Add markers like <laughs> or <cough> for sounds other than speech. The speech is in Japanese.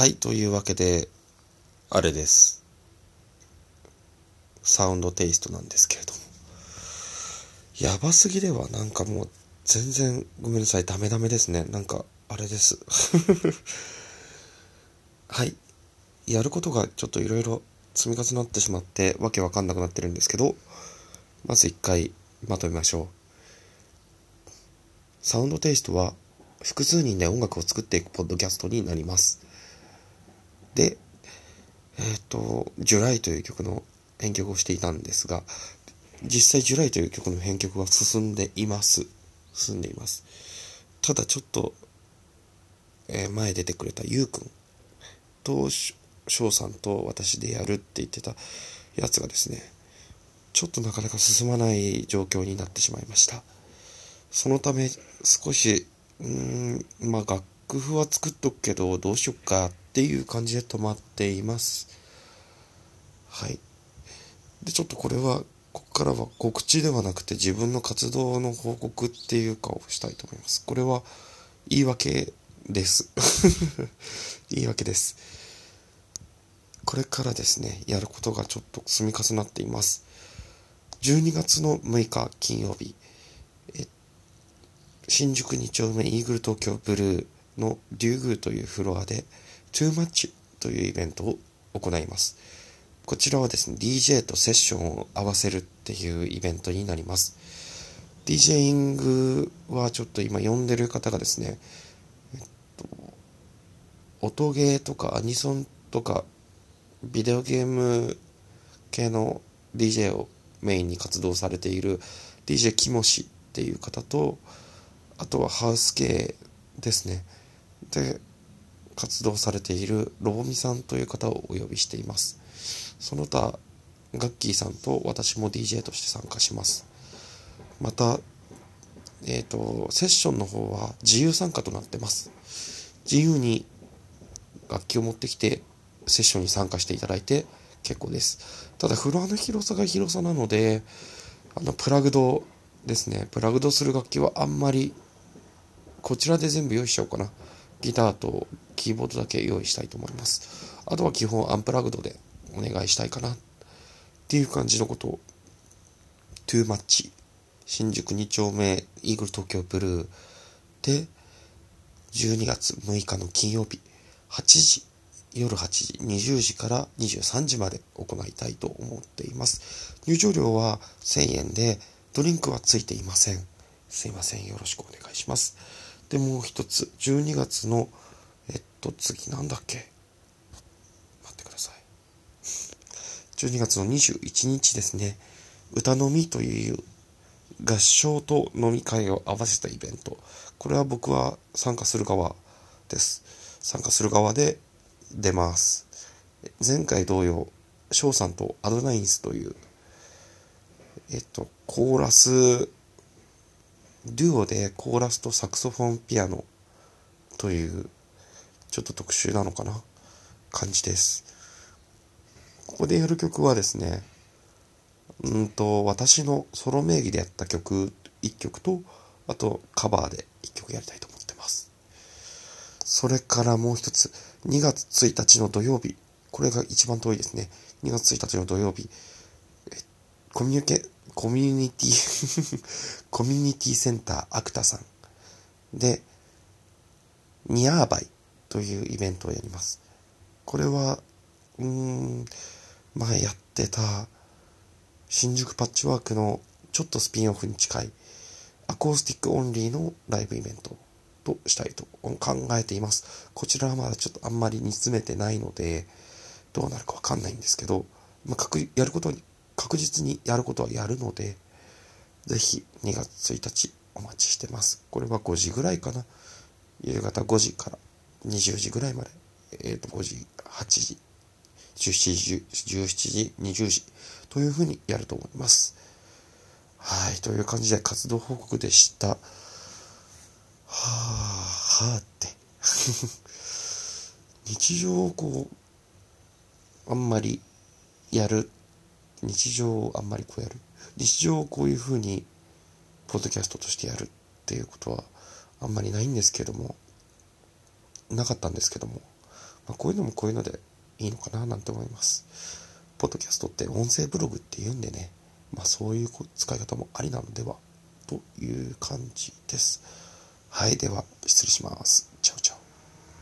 はい、というわけで、あれです。サウンドテイストなんですけれども。やばすぎでは、なんかもう、全然、ごめんなさい、ダメダメですね。なんか、あれです。<laughs> はい。やることがちょっといろいろ積み重なってしまって、わけわかんなくなってるんですけど、まず一回まとめましょう。サウンドテイストは、複数人で音楽を作っていくポッドキャストになります。で、えっ、と、ジュライという曲の編曲をしていたんですが、実際ジュライという曲の編曲は進んでいます。進んでいます。ただちょっと、えー前出てくれたゆうくんとしょうさんと私でやるって言ってたやつがですね、ちょっとなかなか進まない状況になってしまいました。そのため少し、うん、まあ楽譜は作っとくけどどうしよっかっていう感じで止まっています。はい。で、ちょっとこれは、ここからは告知ではなくて自分の活動の報告っていうかをしたいと思います。これは言い訳です。<laughs> 言い訳です。これからですね、やることがちょっと積み重なっています。12月の6日金曜日、え新宿2丁目イーグル東京ブルーのリュウグーというフロアで Too Much というイベントを行います。こちらはですね、DJ とセッションを合わせるっていうイベントになります。DJ イングはちょっと今呼んでる方がですね、えっと、音ゲーとかアニソンとかビデオゲーム系の DJ をメインに活動されている DJ キモシっていう方とあとはハウス系ですねで活動されているロボミさんという方をお呼びしています。その他ガッキーさんと私も DJ として参加します。またえっ、とセッションの方は自由参加となってます。自由に楽器を持ってきてセッションに参加していただいて結構です。ただフロアの広さが広さなのであのプラグドですね。プラグドする楽器はあんまりこちらで全部用意しちゃおうかな。ギターとキーボードだけ用意したいと思います。あとは基本アンプラグドでお願いしたいかなっていう感じのこと。を Too Much 新宿2丁目イーグル東京ブルーで12月6日の金曜日8時夜8時20時から23時まで行いたいと思っています。入場料は1000円でドリンクはついていません。すいません。よろしくお願いします。でもう一つ。12月のえっと次なんだっけ？待ってください。12月の21日ですね。歌飲みという合唱と飲み会を合わせたイベント。これは僕は参加する側です。参加する側で出ます。前回同様翔さんとアドナインスというえっとコーラスデュオでコーラスとサクソフォンピアノというちょっと特殊なのかな感じです。ここでやる曲はですねうんと私のソロ名義でやった曲1曲とあとカバーで1曲やりたいと思ってます。それからもう一つ2月1日の土曜日。これが一番遠いですね。2月1日の土曜日。コミュニケコミュニティ <laughs> コミュニティセンターアクタさん。で Nearby というイベントをやります。これはうーん前やってた新宿パッチワークのちょっとスピンオフに近いアコースティックオンリーのライブイベントとしたいと考えています。こちらはまだちょっとあんまり煮詰めてないのでどうなるかわかんないんですけど、まあ、やることに確実にやることはやるのでぜひ2月1日お待ちしてます。これは5時ぐらいかな。夕方5時から20時ぐらいまでえっ、と5時8時17時17時20時というふうにやると思います。はいという感じで活動報告でした。はあはあって。<laughs> 日常をこうあんまりやる日常をあんまりこうやる日常をこういうふうにポッドキャストとしてやるっていうことはあんまりないんですけどもなかったんですけどもまあ、こういうのもこういうのでいいのかななんて思います。ポッドキャストって音声ブログって言うんでね、まあそういう使い方もありなのではという感じです。はい、では失礼します。チャウチャウ。